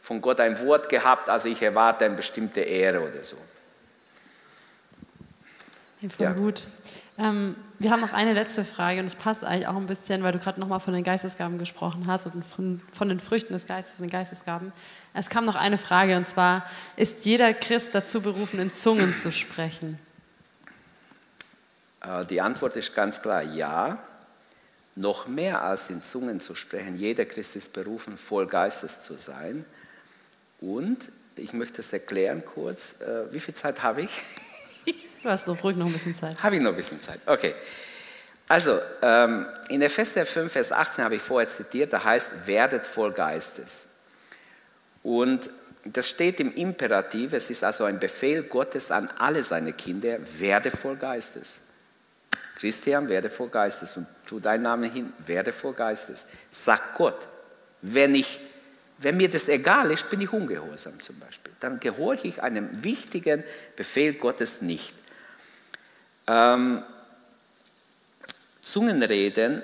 von Gott ein Wort gehabt, also ich erwarte eine bestimmte Ehre oder so. Ja, voll gut. Ähm, wir haben noch eine letzte Frage und es passt eigentlich auch ein bisschen, weil du gerade nochmal von den Geistesgaben gesprochen hast und von, von den Früchten des Geistes und den Geistesgaben. Es kam noch eine Frage und zwar, ist jeder Christ dazu berufen, in Zungen zu sprechen? Äh, die Antwort ist ganz klar ja. Noch mehr als in Zungen zu sprechen. Jeder Christ ist berufen, voll Geistes zu sein. Und ich möchte es erklären kurz. Äh, wie viel Zeit habe ich? Du hast noch ruhig noch ein bisschen Zeit. Habe ich noch ein bisschen Zeit? Okay. Also, ähm, in Epheser 5, Vers 18 habe ich vorher zitiert, da heißt, werdet voll Geistes. Und das steht im Imperativ, es ist also ein Befehl Gottes an alle seine Kinder, werde voll Geistes. Christian, werde voll Geistes. Und tu deinen Namen hin, werde voll Geistes. Sag Gott, wenn ich wenn mir das egal ist, bin ich ungehorsam zum Beispiel. Dann gehorche ich einem wichtigen Befehl Gottes nicht. Ähm, Zungenreden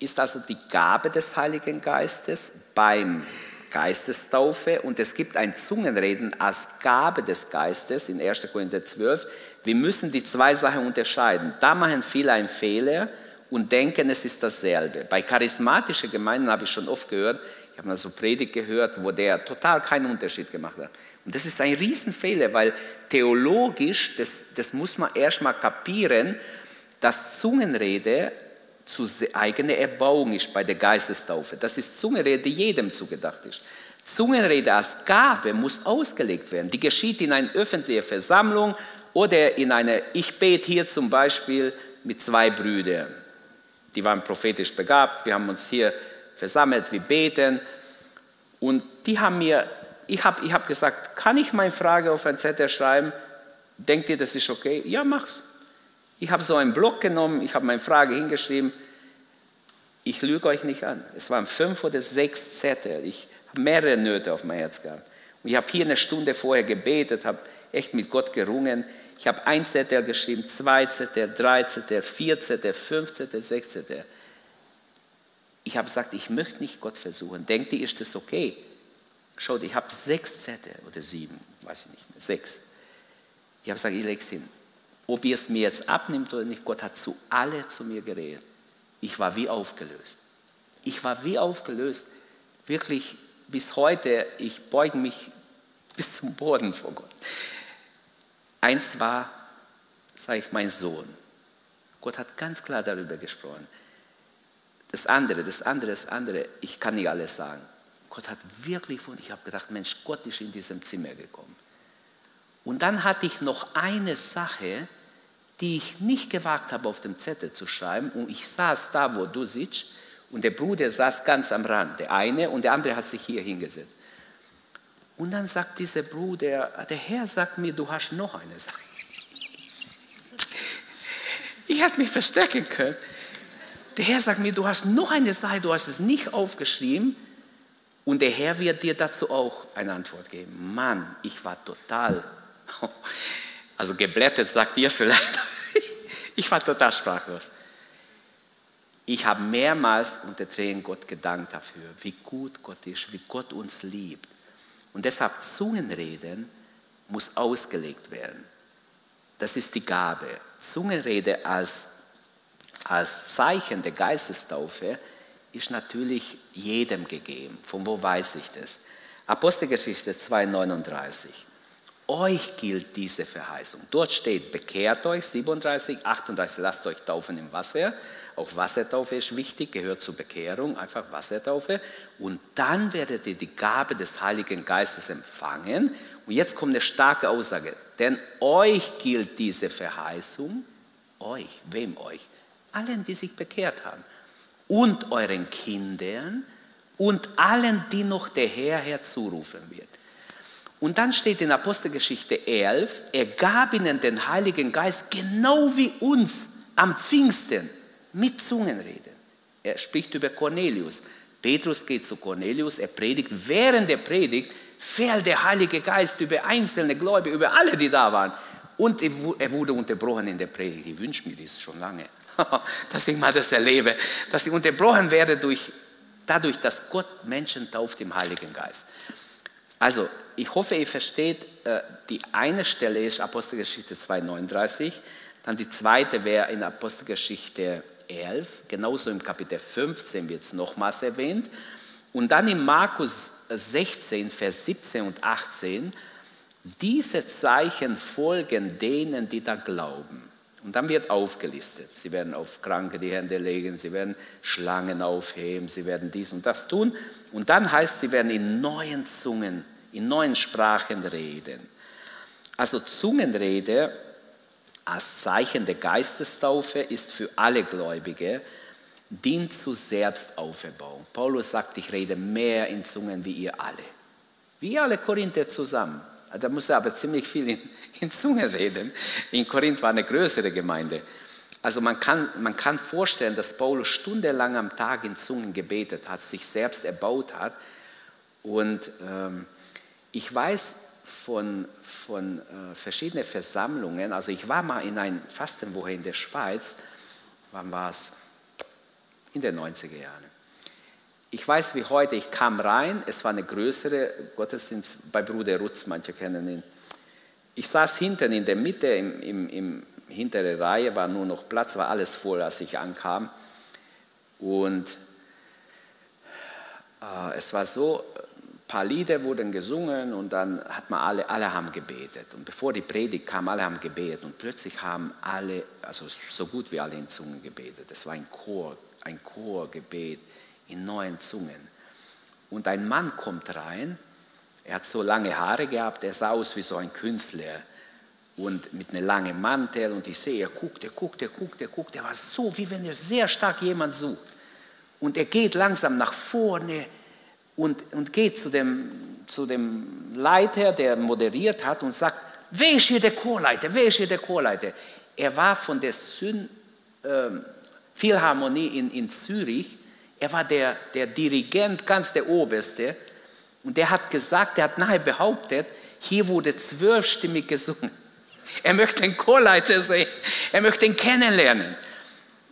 ist also die Gabe des Heiligen Geistes beim Geistestaufe und es gibt ein Zungenreden als Gabe des Geistes in 1. Korinther 12. Wir müssen die zwei Sachen unterscheiden. Da machen viele einen Fehler und denken, es ist dasselbe. Bei charismatischen Gemeinden habe ich schon oft gehört, habe mal so Predigt gehört, wo der total keinen Unterschied gemacht hat. Und das ist ein Riesenfehler, weil theologisch, das, das muss man erstmal kapieren, dass Zungenrede zu eigener Erbauung ist bei der Geistestaufe. Das ist Zungenrede, die jedem zugedacht ist. Zungenrede als Gabe muss ausgelegt werden. Die geschieht in einer öffentlichen Versammlung oder in einer, ich bete hier zum Beispiel mit zwei Brüdern. Die waren prophetisch begabt. Wir haben uns hier versammelt, wir beten. Und die haben mir, ich habe ich hab gesagt, kann ich meine Frage auf ein Zettel schreiben? Denkt ihr, das ist okay? Ja, mach's. Ich habe so einen Block genommen, ich habe meine Frage hingeschrieben. Ich lüge euch nicht an. Es waren fünf oder sechs Zettel. Ich habe mehrere Nöte auf mein Herz gehabt. Und ich habe hier eine Stunde vorher gebetet, habe echt mit Gott gerungen. Ich habe ein Zettel geschrieben, zwei Zettel, drei Zettel, vier Zettel, fünf Zettel, sechs Zettel. Ich habe gesagt, ich möchte nicht Gott versuchen. Denkt ihr, ist das okay? Schaut, ich habe sechs Zettel oder sieben, weiß ich nicht mehr, sechs. Ich habe gesagt, ich lege es hin. Ob ihr es mir jetzt abnimmt oder nicht, Gott hat zu alle zu mir geredet. Ich war wie aufgelöst. Ich war wie aufgelöst. Wirklich bis heute, ich beuge mich bis zum Boden vor Gott. Eins war, sage ich, mein Sohn. Gott hat ganz klar darüber gesprochen. Das andere, das andere, das andere, ich kann nicht alles sagen. Gott hat wirklich, und ich habe gedacht, Mensch, Gott ist in diesem Zimmer gekommen. Und dann hatte ich noch eine Sache, die ich nicht gewagt habe, auf dem Zettel zu schreiben. Und ich saß da, wo du sitzt, und der Bruder saß ganz am Rand, der eine, und der andere hat sich hier hingesetzt. Und dann sagt dieser Bruder, der Herr sagt mir, du hast noch eine Sache. Ich hätte mich verstecken können. Der Herr sagt mir, du hast noch eine Sache, du hast es nicht aufgeschrieben und der Herr wird dir dazu auch eine Antwort geben. Mann, ich war total, also geblättet sagt ihr vielleicht, ich war total sprachlos. Ich habe mehrmals unter Tränen Gott gedankt dafür, wie gut Gott ist, wie Gott uns liebt. Und deshalb Zungenreden muss ausgelegt werden. Das ist die Gabe. Zungenrede als als Zeichen der Geistestaufe ist natürlich jedem gegeben. Von wo weiß ich das? Apostelgeschichte 2,39. Euch gilt diese Verheißung. Dort steht, bekehrt euch, 37, 38, lasst euch taufen im Wasser. Auch Wassertaufe ist wichtig, gehört zur Bekehrung, einfach Wassertaufe. Und dann werdet ihr die Gabe des Heiligen Geistes empfangen. Und jetzt kommt eine starke Aussage. Denn euch gilt diese Verheißung. Euch, wem euch? allen, die sich bekehrt haben, und euren Kindern und allen, die noch der Herr herzurufen wird. Und dann steht in Apostelgeschichte 11, er gab ihnen den Heiligen Geist genau wie uns am Pfingsten mit Zungenreden. Er spricht über Cornelius. Petrus geht zu Cornelius, er predigt. Während der Predigt fällt der Heilige Geist über einzelne Gläubige, über alle, die da waren. Und er wurde unterbrochen in der Predigt. Ich wünsche mir das schon lange. dass ich mal das erlebe, dass ich unterbrochen werde durch, dadurch, dass Gott Menschen tauft im Heiligen Geist. Also, ich hoffe, ihr versteht, äh, die eine Stelle ist Apostelgeschichte 2,39, dann die zweite wäre in Apostelgeschichte 11, genauso im Kapitel 15 wird es nochmals erwähnt. Und dann in Markus 16, Vers 17 und 18, diese Zeichen folgen denen, die da glauben. Und dann wird aufgelistet. Sie werden auf Kranke die Hände legen, sie werden Schlangen aufheben, sie werden dies und das tun. Und dann heißt, sie werden in neuen Zungen, in neuen Sprachen reden. Also Zungenrede als Zeichen der Geistestaufe ist für alle Gläubige, dient zu Selbstauferbau. Paulus sagt, ich rede mehr in Zungen wie ihr alle. Wie alle Korinther zusammen. Da muss er aber ziemlich viel in, in Zunge reden. In Korinth war eine größere Gemeinde. Also man kann, man kann vorstellen, dass Paulus stundenlang am Tag in Zungen gebetet hat, sich selbst erbaut hat. Und ähm, ich weiß von, von äh, verschiedenen Versammlungen, also ich war mal in einer Fastenwoche in der Schweiz, wann war es? In den 90er Jahren. Ich weiß wie heute, ich kam rein, es war eine größere Gottesdienst bei Bruder Rutz, manche kennen ihn. Ich saß hinten in der Mitte, im, im, im hintere Reihe war nur noch Platz, war alles voll, als ich ankam. Und äh, es war so, ein paar Lieder wurden gesungen und dann hat man alle, alle haben gebetet. Und bevor die Predigt kam, alle haben gebetet. Und plötzlich haben alle, also so gut wie alle in Zungen gebetet. Es war ein Chor, ein Chorgebet in neuen Zungen. Und ein Mann kommt rein, er hat so lange Haare gehabt, er sah aus wie so ein Künstler und mit einem langen Mantel und ich sehe, er guckt, er guckt, er guckt, er guckt, er war so, wie wenn er sehr stark jemand sucht. Und er geht langsam nach vorne und, und geht zu dem, zu dem Leiter, der moderiert hat und sagt, wer ist hier der Chorleiter? Wer ist hier der Chorleiter? Er war von der Syn, ähm, Philharmonie in, in Zürich. Er war der, der Dirigent, ganz der Oberste. Und der hat gesagt, der hat nachher behauptet, hier wurde zwölfstimmig gesungen. Er möchte den Chorleiter sehen. Er möchte ihn kennenlernen.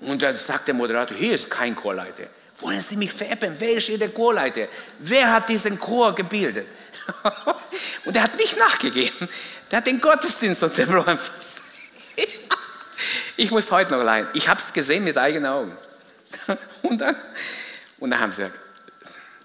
Und dann sagt der Moderator, hier ist kein Chorleiter. Wollen Sie mich veräppeln? Wer ist hier der Chorleiter? Wer hat diesen Chor gebildet? Und er hat nicht nachgegeben. Der hat den Gottesdienst unterbrochen. Ich muss heute noch leiden. Ich habe es gesehen mit eigenen Augen. Und dann, und dann haben sie gesagt,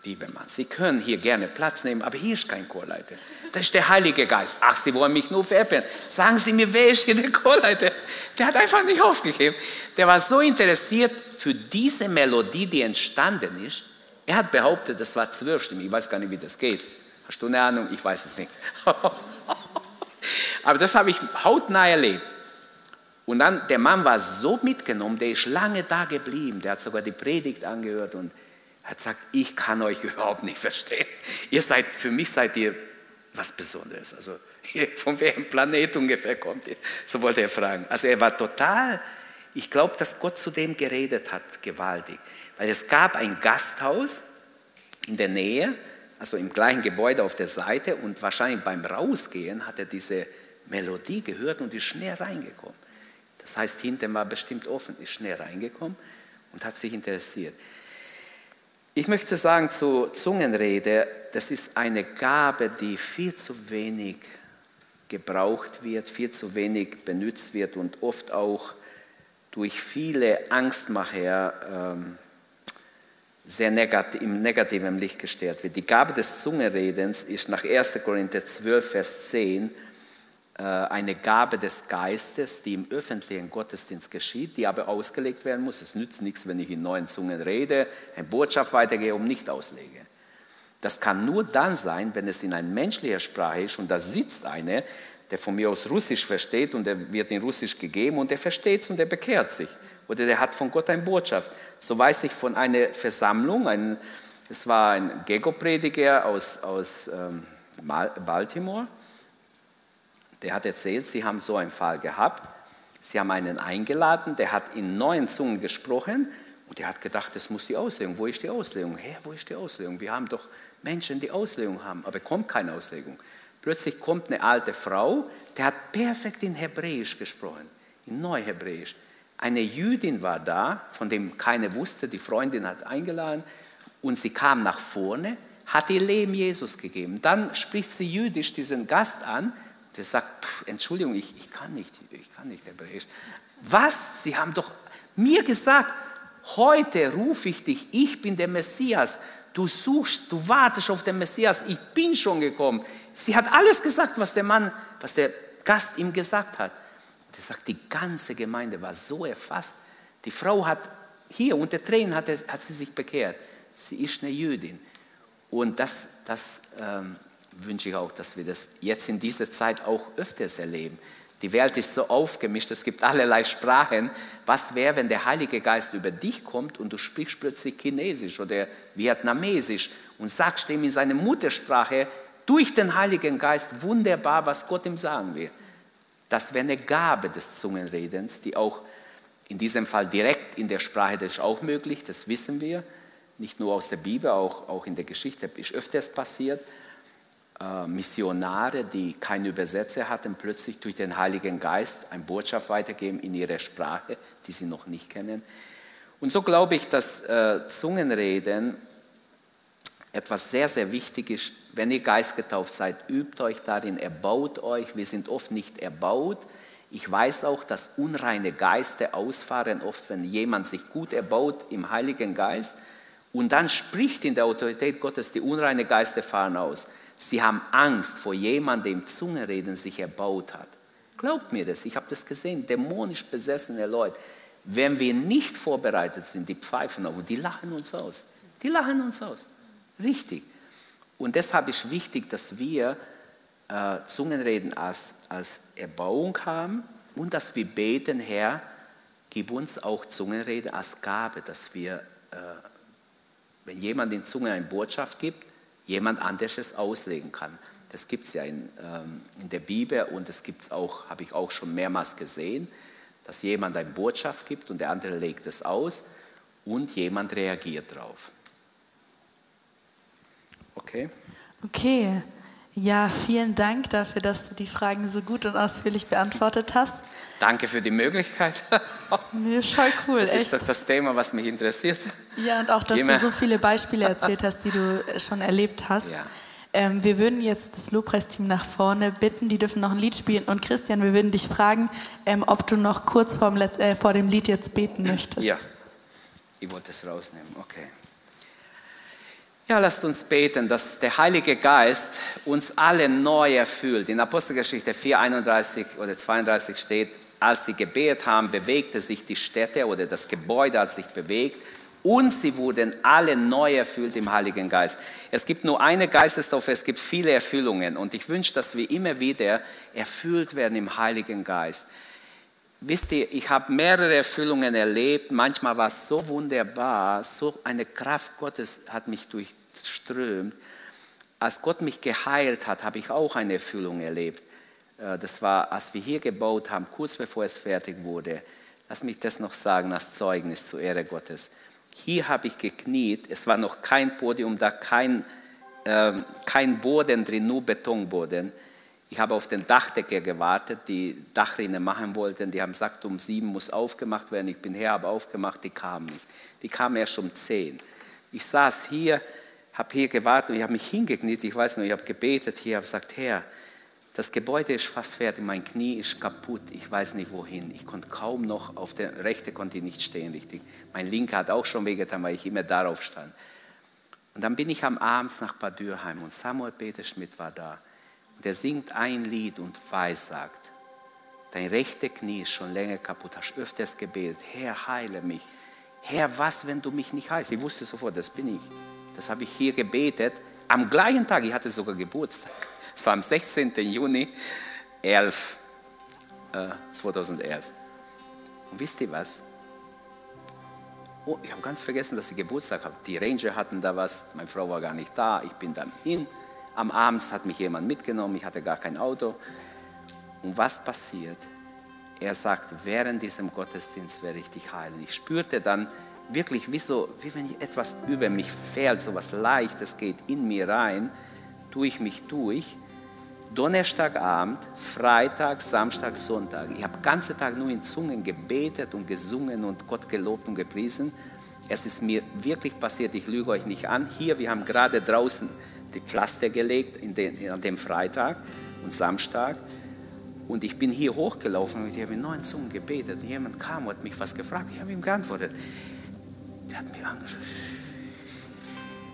lieber Mann, Sie können hier gerne Platz nehmen, aber hier ist kein Chorleiter. Das ist der Heilige Geist. Ach, Sie wollen mich nur veräppeln. Sagen Sie mir, wer ist hier der Chorleiter? Der hat einfach nicht aufgegeben. Der war so interessiert für diese Melodie, die entstanden ist. Er hat behauptet, das war zwölfstimmig. Ich weiß gar nicht, wie das geht. Hast du eine Ahnung? Ich weiß es nicht. aber das habe ich hautnah erlebt. Und dann, der Mann war so mitgenommen, der ist lange da geblieben. Der hat sogar die Predigt angehört und hat gesagt, ich kann euch überhaupt nicht verstehen. Ihr seid, für mich seid ihr was Besonderes. Also von welchem Planet ungefähr kommt ihr? So wollte er fragen. Also er war total, ich glaube, dass Gott zu dem geredet hat, gewaltig. Weil es gab ein Gasthaus in der Nähe, also im gleichen Gebäude auf der Seite und wahrscheinlich beim Rausgehen hat er diese Melodie gehört und ist schnell reingekommen. Das heißt, hinten war bestimmt offen, ist schnell reingekommen und hat sich interessiert. Ich möchte sagen zu Zungenrede, das ist eine Gabe, die viel zu wenig gebraucht wird, viel zu wenig benutzt wird und oft auch durch viele Angstmacher ähm, sehr negativ, im negativen Licht gestellt wird. Die Gabe des Zungenredens ist nach 1. Korinther 12, Vers 10 äh, eine Gabe des Geistes, die im öffentlichen Gottesdienst geschieht, die aber ausgelegt werden muss. Es nützt nichts, wenn ich in neuen Zungen rede, eine Botschaft weitergehe und nicht auslege. Das kann nur dann sein, wenn es in einer menschlichen Sprache ist und da sitzt einer, der von mir aus Russisch versteht und der wird in Russisch gegeben und der versteht es und der bekehrt sich. Oder der hat von Gott eine Botschaft. So weiß ich von einer Versammlung, ein, es war ein Gego-Prediger aus, aus ähm, Baltimore, der hat erzählt, sie haben so einen Fall gehabt. Sie haben einen eingeladen, der hat in neuen Zungen gesprochen und der hat gedacht, das muss die Auslegung. Wo ist die Auslegung? Hä, wo ist die Auslegung? Wir haben doch Menschen, die Auslegung haben, aber kommt keine Auslegung. Plötzlich kommt eine alte Frau, der hat perfekt in Hebräisch gesprochen, in Neuhebräisch. Eine Jüdin war da, von dem keine wusste, die Freundin hat eingeladen und sie kam nach vorne, hat ihr Leben Jesus gegeben. Dann spricht sie jüdisch diesen Gast an der sagt, pff, Entschuldigung, ich, ich kann nicht, ich kann nicht Hebräisch. Was? Sie haben doch mir gesagt, heute rufe ich dich, ich bin der Messias. Du suchst, du wartest auf den Messias, ich bin schon gekommen. Sie hat alles gesagt, was der Mann, was der Gast ihm gesagt hat. Und er sagt, die ganze Gemeinde war so erfasst. Die Frau hat hier unter Tränen hat, hat sie sich bekehrt. Sie ist eine Jüdin. Und das, das ähm, wünsche ich auch, dass wir das jetzt in dieser Zeit auch öfters erleben. Die Welt ist so aufgemischt, es gibt allerlei Sprachen. Was wäre, wenn der Heilige Geist über dich kommt und du sprichst plötzlich Chinesisch oder Vietnamesisch und sagst ihm in seiner Muttersprache durch den Heiligen Geist wunderbar, was Gott ihm sagen will. Das wäre eine Gabe des Zungenredens, die auch in diesem Fall direkt in der Sprache, das ist auch möglich, das wissen wir. Nicht nur aus der Bibel, auch, auch in der Geschichte ist öfters passiert. Äh, Missionare, die keine Übersetzer hatten, plötzlich durch den Heiligen Geist eine Botschaft weitergeben in ihrer Sprache, die sie noch nicht kennen. Und so glaube ich, dass äh, Zungenreden etwas sehr, sehr wichtig ist. Wenn ihr geistgetauft seid, übt euch darin, erbaut euch. Wir sind oft nicht erbaut. Ich weiß auch, dass unreine Geister ausfahren, oft wenn jemand sich gut erbaut im Heiligen Geist und dann spricht in der Autorität Gottes, die unreine Geister fahren aus. Sie haben Angst vor jemandem, dem Zungenreden sich erbaut hat. Glaubt mir das, ich habe das gesehen, dämonisch besessene Leute. Wenn wir nicht vorbereitet sind, die pfeifen auf und die lachen uns aus. Die lachen uns aus. Richtig. Und deshalb ist wichtig, dass wir äh, Zungenreden als, als Erbauung haben und dass wir beten, Herr, gib uns auch Zungenreden als Gabe, dass wir, äh, wenn jemand in Zunge eine Botschaft gibt, jemand anderes auslegen kann. Das gibt es ja in, ähm, in der Bibel und das gibt es auch, habe ich auch schon mehrmals gesehen, dass jemand eine Botschaft gibt und der andere legt es aus und jemand reagiert drauf. Okay? Okay. Ja, vielen Dank dafür, dass du die Fragen so gut und ausführlich beantwortet hast. Danke für die Möglichkeit. nee, voll cool. Das echt. ist doch das Thema, was mich interessiert. Ja, und auch, dass Immer. du so viele Beispiele erzählt hast, die du schon erlebt hast. Ja. Ähm, wir würden jetzt das Lobpreisteam nach vorne bitten, die dürfen noch ein Lied spielen. Und Christian, wir würden dich fragen, ähm, ob du noch kurz vorm Let äh, vor dem Lied jetzt beten möchtest. Ja, ich wollte es rausnehmen, okay. Ja, lasst uns beten, dass der Heilige Geist uns alle neu erfüllt. In Apostelgeschichte 4, 31 oder 32 steht, als sie gebetet haben, bewegte sich die Stätte oder das Gebäude hat sich bewegt und sie wurden alle neu erfüllt im Heiligen Geist. Es gibt nur eine Geistestaufe, es gibt viele Erfüllungen und ich wünsche, dass wir immer wieder erfüllt werden im Heiligen Geist. Wisst ihr, ich habe mehrere Erfüllungen erlebt. Manchmal war es so wunderbar, so eine Kraft Gottes hat mich durchströmt. Als Gott mich geheilt hat, habe ich auch eine Erfüllung erlebt. Äh, Das war, als wir hier gebaut haben, kurz bevor es fertig wurde. Lass mich das noch sagen als Zeugnis zur Ehre Gottes. Hier habe ich gekniet. Es war noch kein Podium da, kein, ähm, kein Boden drin, nur Betonboden. Ich habe auf den Dachdecker gewartet, die Dachrinne machen wollten. Die haben gesagt, um sieben muss aufgemacht werden. Ich bin her, habe aufgemacht, die kamen nicht. Die kamen erst um zehn. Ich saß hier, habe hier gewartet und ich habe mich hingekniet. Ich weiß noch, ich habe gebetet hier, habe gesagt, Herr, das Gebäude ist fast fertig, mein Knie ist kaputt, ich weiß nicht wohin. Ich konnte kaum noch, auf der rechte konnte ich nicht stehen richtig. Mein linker hat auch schon wehgetan, weil ich immer darauf stand. Und dann bin ich am Abend nach Bad Dürheim und Samuel Peter Schmidt war da. Und er singt ein Lied und weissagt, dein rechte Knie ist schon länger kaputt, hast öfters gebetet, Herr, heile mich. Herr, was, wenn du mich nicht heilst? Ich wusste sofort, das bin ich. Das habe ich hier gebetet. Am gleichen Tag, ich hatte sogar Geburtstag. Es war am 16. Juni 11, äh, 2011. Und wisst ihr was? Oh, ich habe ganz vergessen, dass ich Geburtstag habe. Die Ranger hatten da was, meine Frau war gar nicht da. Ich bin dann hin. Am Abend hat mich jemand mitgenommen, ich hatte gar kein Auto. Und was passiert? Er sagt, während diesem Gottesdienst werde ich dich heilen. Ich spürte dann wirklich, wie, so, wie wenn etwas über mich fällt, so etwas Leichtes geht in mir rein, durch mich durch. Donnerstagabend, Freitag, Samstag, Sonntag. Ich habe den ganzen Tag nur in Zungen gebetet und gesungen und Gott gelobt und gepriesen. Es ist mir wirklich passiert, ich lüge euch nicht an. Hier, wir haben gerade draußen die Pflaster gelegt in den, an dem Freitag und Samstag. Und ich bin hier hochgelaufen und ich habe in neun Zungen gebetet. Und jemand kam und hat mich was gefragt. Ich habe ihm geantwortet. Der hat mich angeschaut.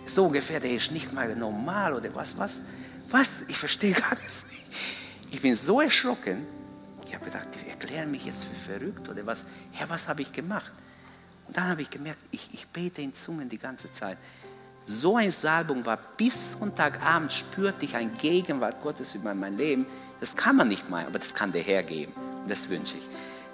So ungefähr, der ist nicht mal normal oder was, was? Was? Ich verstehe gar nichts. Ich bin so erschrocken. Ich habe gedacht, die erklären mich jetzt für verrückt oder was. Herr, was habe ich gemacht? Und dann habe ich gemerkt, ich, ich bete in Zungen die ganze Zeit. So eine Salbung war bis Sonntagabend spürte ich ein Gegenwart Gottes über mein Leben. Das kann man nicht mal, aber das kann der Herr geben. Und das wünsche ich.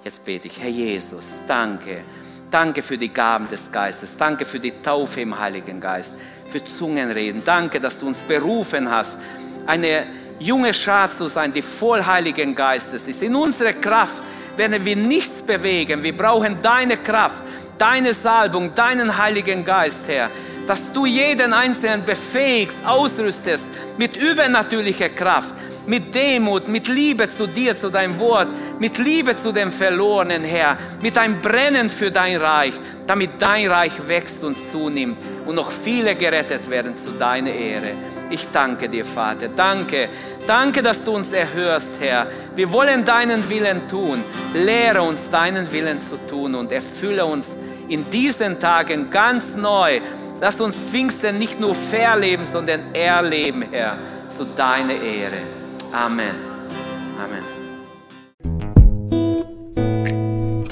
Jetzt bete ich, Herr Jesus, danke. Danke für die Gaben des Geistes. Danke für die Taufe im Heiligen Geist. Für Zungenreden. Danke, dass du uns berufen hast, eine junge Schar zu sein, die voll Heiligen Geistes ist. In unserer Kraft werden wir nichts bewegen. Wir brauchen deine Kraft, deine Salbung, deinen Heiligen Geist, Herr. Dass du jeden Einzelnen befähigst, ausrüstest mit übernatürlicher Kraft mit Demut, mit Liebe zu dir, zu deinem Wort, mit Liebe zu dem Verlorenen, Herr, mit einem Brennen für dein Reich, damit dein Reich wächst und zunimmt und noch viele gerettet werden zu deiner Ehre. Ich danke dir, Vater. Danke. Danke, dass du uns erhörst, Herr. Wir wollen deinen Willen tun. Lehre uns, deinen Willen zu tun und erfülle uns in diesen Tagen ganz neu. Lass uns Pfingsten nicht nur verleben, sondern erleben, Herr, zu deiner Ehre. Amen. Amen.